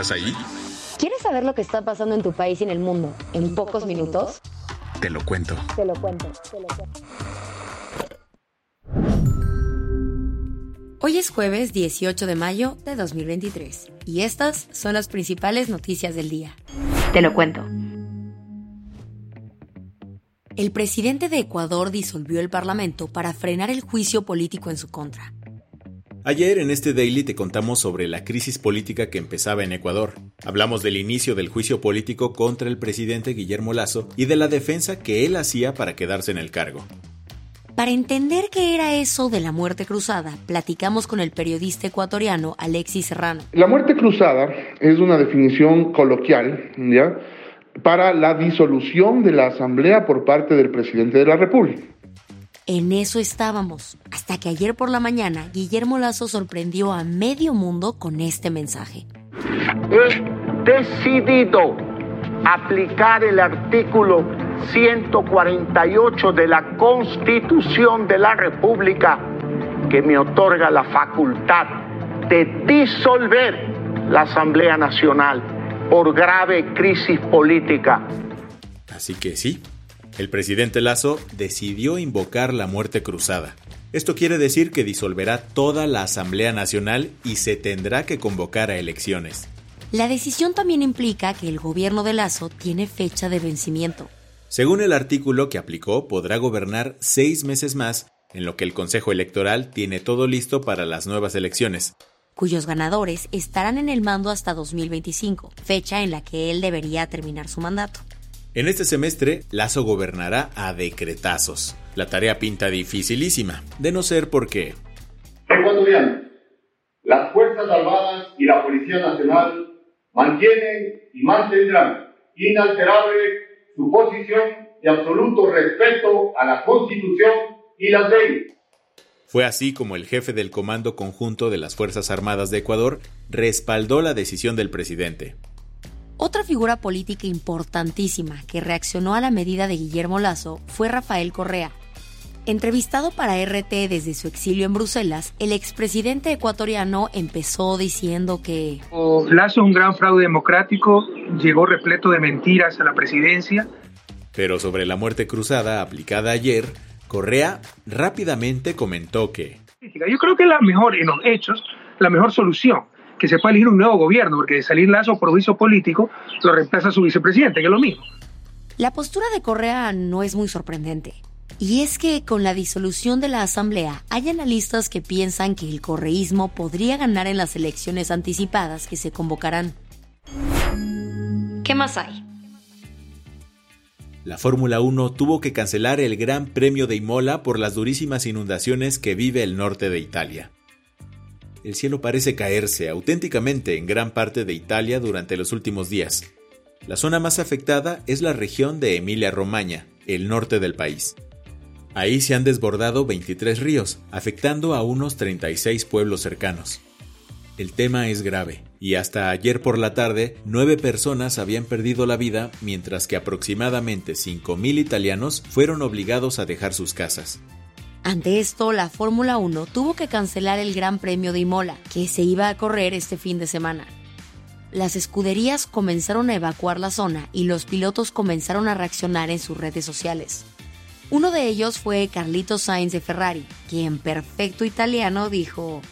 ¿Estás ahí? ¿Quieres saber lo que está pasando en tu país y en el mundo en, pocos, minutos? Te lo cuento. Te lo cuento, te lo cuento. Hoy es jueves 18 de mayo de 2023 y estas son las principales noticias del día. Te lo cuento. El presidente de Ecuador disolvió el Parlamento para frenar el juicio político en su contra. Ayer en este daily te contamos sobre la crisis política que empezaba en Ecuador. Hablamos del inicio del juicio político contra el presidente Guillermo Lazo y de la defensa que él hacía para quedarse en el cargo. Para entender qué era eso de la muerte cruzada, platicamos con el periodista ecuatoriano Alexis Serrano. La muerte cruzada es una definición coloquial, ¿ya? para la disolución de la Asamblea por parte del presidente de la República. En eso estábamos, hasta que ayer por la mañana Guillermo Lazo sorprendió a medio mundo con este mensaje. He decidido aplicar el artículo 148 de la Constitución de la República que me otorga la facultad de disolver la Asamblea Nacional por grave crisis política. Así que sí, el presidente Lazo decidió invocar la muerte cruzada. Esto quiere decir que disolverá toda la Asamblea Nacional y se tendrá que convocar a elecciones. La decisión también implica que el gobierno de Lazo tiene fecha de vencimiento. Según el artículo que aplicó, podrá gobernar seis meses más, en lo que el Consejo Electoral tiene todo listo para las nuevas elecciones, cuyos ganadores estarán en el mando hasta 2025, fecha en la que él debería terminar su mandato. En este semestre, Lazo gobernará a decretazos. La tarea pinta dificilísima, de no ser porque... Ecuatorianos, las Fuerzas Armadas y la Policía Nacional mantienen y mantendrán inalterable su posición de absoluto respeto a la Constitución y las leyes. Fue así como el jefe del Comando Conjunto de las Fuerzas Armadas de Ecuador respaldó la decisión del presidente. Otra figura política importantísima que reaccionó a la medida de Guillermo Lazo fue Rafael Correa. Entrevistado para RT desde su exilio en Bruselas, el expresidente ecuatoriano empezó diciendo que... Lazo es un gran fraude democrático, llegó repleto de mentiras a la presidencia. Pero sobre la muerte cruzada aplicada ayer, Correa rápidamente comentó que... Yo creo que es la mejor, en los hechos, la mejor solución que se pueda elegir un nuevo gobierno, porque de salir Lazo por juicio político lo reemplaza su vicepresidente, que es lo mismo. La postura de Correa no es muy sorprendente. Y es que con la disolución de la Asamblea hay analistas que piensan que el correísmo podría ganar en las elecciones anticipadas que se convocarán. ¿Qué más hay? La Fórmula 1 tuvo que cancelar el Gran Premio de Imola por las durísimas inundaciones que vive el norte de Italia el cielo parece caerse auténticamente en gran parte de Italia durante los últimos días. La zona más afectada es la región de Emilia-Romagna, el norte del país. Ahí se han desbordado 23 ríos, afectando a unos 36 pueblos cercanos. El tema es grave, y hasta ayer por la tarde, nueve personas habían perdido la vida, mientras que aproximadamente 5.000 italianos fueron obligados a dejar sus casas. Ante esto, la Fórmula 1 tuvo que cancelar el Gran Premio de Imola, que se iba a correr este fin de semana. las escuderías comenzaron a evacuar la zona y los pilotos comenzaron a reaccionar en sus redes sociales. Uno de ellos fue Carlito Sainz de Ferrari, quien en perfecto italiano dijo,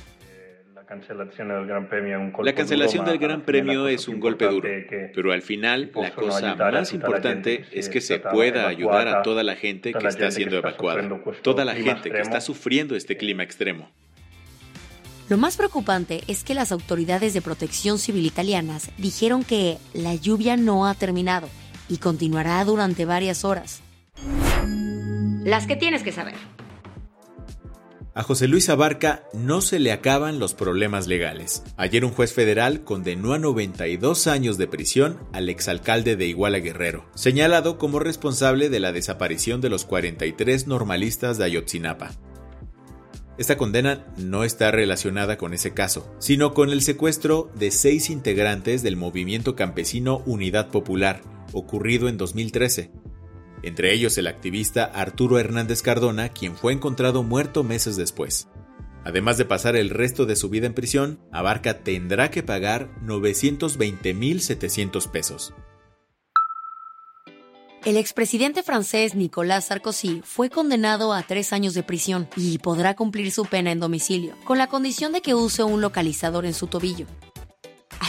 cancelación del Gran Premio, la cancelación del Gran Premio es un golpe duro, pero al final la cosa más importante es que se pueda ayudar a toda la gente que está siendo evacuada, toda la gente que está sufriendo este clima extremo. Lo más preocupante es que las autoridades de protección civil italianas dijeron que la lluvia no ha terminado y continuará durante varias horas. Las que tienes que saber. A José Luis Abarca no se le acaban los problemas legales. Ayer un juez federal condenó a 92 años de prisión al exalcalde de Iguala Guerrero, señalado como responsable de la desaparición de los 43 normalistas de Ayotzinapa. Esta condena no está relacionada con ese caso, sino con el secuestro de seis integrantes del movimiento campesino Unidad Popular, ocurrido en 2013. Entre ellos el activista Arturo Hernández Cardona, quien fue encontrado muerto meses después. Además de pasar el resto de su vida en prisión, Abarca tendrá que pagar 920.700 pesos. El expresidente francés Nicolas Sarkozy fue condenado a tres años de prisión y podrá cumplir su pena en domicilio, con la condición de que use un localizador en su tobillo.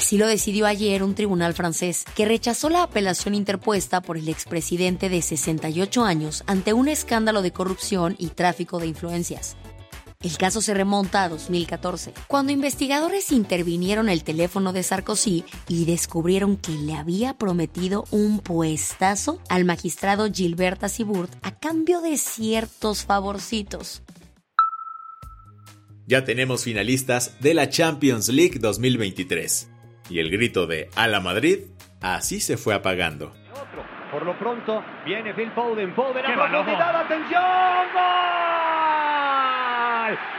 Así lo decidió ayer un tribunal francés, que rechazó la apelación interpuesta por el expresidente de 68 años ante un escándalo de corrupción y tráfico de influencias. El caso se remonta a 2014, cuando investigadores intervinieron el teléfono de Sarkozy y descubrieron que le había prometido un puestazo al magistrado Gilberta Siburt a cambio de ciertos favorcitos. Ya tenemos finalistas de la Champions League 2023. Y el grito de A la Madrid así se fue apagando. Por lo pronto viene Phil Foden, Foden a profundidad, atención, ¡gol!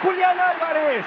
Julián Álvarez.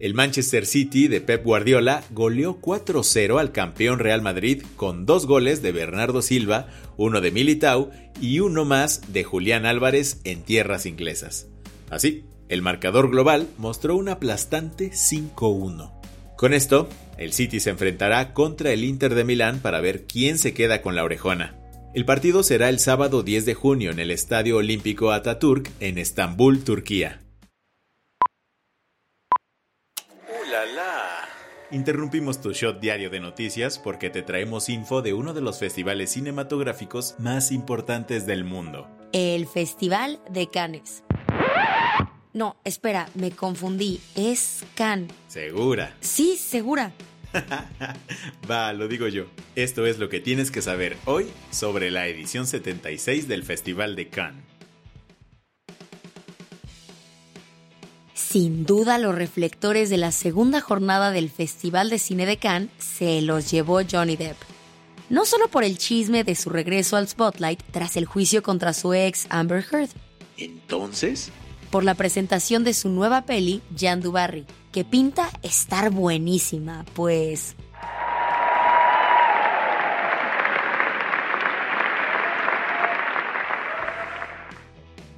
El Manchester City de Pep Guardiola goleó 4-0 al campeón Real Madrid con dos goles de Bernardo Silva, uno de Militao y uno más de Julián Álvarez en tierras inglesas. Así, el marcador global mostró un aplastante 5-1. Con esto, el City se enfrentará contra el Inter de Milán para ver quién se queda con la orejona. El partido será el sábado 10 de junio en el Estadio Olímpico Ataturk en Estambul, Turquía. Interrumpimos tu shot diario de noticias porque te traemos info de uno de los festivales cinematográficos más importantes del mundo. El Festival de Cannes. No, espera, me confundí. Es Can. ¿Segura? Sí, segura. Va, lo digo yo. Esto es lo que tienes que saber hoy sobre la edición 76 del Festival de Cannes. Sin duda los reflectores de la segunda jornada del Festival de Cine de Cannes se los llevó Johnny Depp. No solo por el chisme de su regreso al spotlight tras el juicio contra su ex Amber Heard. ¿Entonces? por la presentación de su nueva peli, Jan Dubarry, que pinta estar buenísima, pues...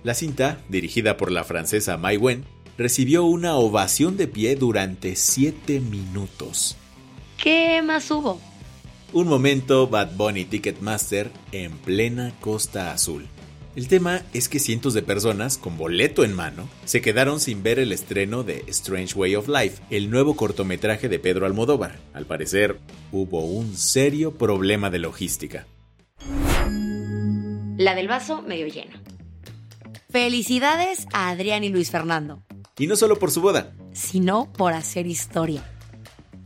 La cinta, dirigida por la francesa Mai Wen, recibió una ovación de pie durante 7 minutos. ¿Qué más hubo? Un momento Bad Bunny Ticketmaster en plena Costa Azul. El tema es que cientos de personas, con boleto en mano, se quedaron sin ver el estreno de Strange Way of Life, el nuevo cortometraje de Pedro Almodóvar. Al parecer, hubo un serio problema de logística. La del vaso medio lleno. Felicidades a Adrián y Luis Fernando. Y no solo por su boda, sino por hacer historia.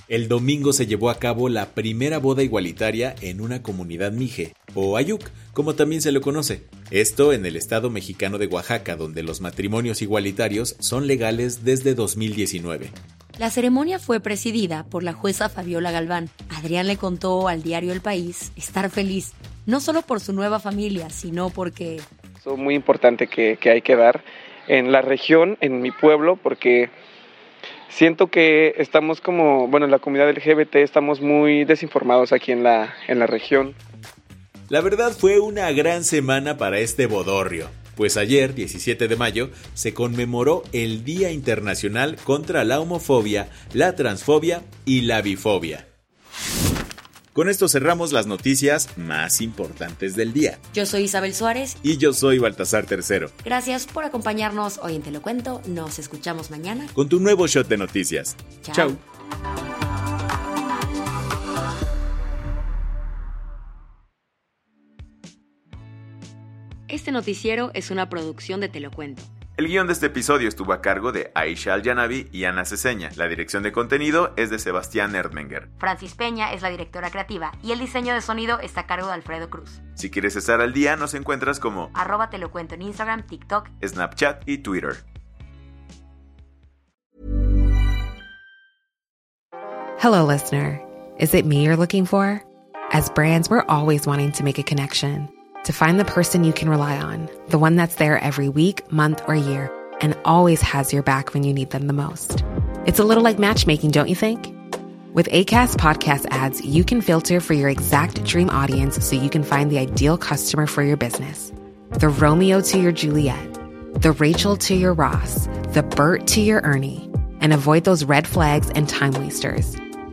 El domingo se llevó a cabo la primera boda igualitaria en una comunidad mije, o ayuk, como también se lo conoce. Esto en el estado mexicano de Oaxaca, donde los matrimonios igualitarios son legales desde 2019. La ceremonia fue presidida por la jueza Fabiola Galván. Adrián le contó al diario El País estar feliz, no solo por su nueva familia, sino porque... Es muy importante que, que hay que dar en la región, en mi pueblo, porque siento que estamos como, bueno, en la comunidad LGBT estamos muy desinformados aquí en la, en la región. La verdad fue una gran semana para este bodorrio, pues ayer, 17 de mayo, se conmemoró el Día Internacional contra la Homofobia, la Transfobia y la Bifobia. Con esto cerramos las noticias más importantes del día. Yo soy Isabel Suárez. Y yo soy Baltasar Tercero. Gracias por acompañarnos hoy en Te lo Cuento. Nos escuchamos mañana. Con tu nuevo shot de noticias. Chao. Este noticiero es una producción de Te lo Cuento. El guion de este episodio estuvo a cargo de Aisha Al-Janabi y Ana Ceseña. La dirección de contenido es de Sebastián Erdmenger. Francis Peña es la directora creativa y el diseño de sonido está a cargo de Alfredo Cruz. Si quieres estar al día, nos encuentras como arroba te lo cuento en Instagram, TikTok, Snapchat y Twitter. Hello, listener. Is it me you're looking for? As brands, we're always wanting to make a connection. To find the person you can rely on, the one that's there every week, month, or year, and always has your back when you need them the most. It's a little like matchmaking, don't you think? With ACAST podcast ads, you can filter for your exact dream audience so you can find the ideal customer for your business. The Romeo to your Juliet, the Rachel to your Ross, the Bert to your Ernie, and avoid those red flags and time wasters.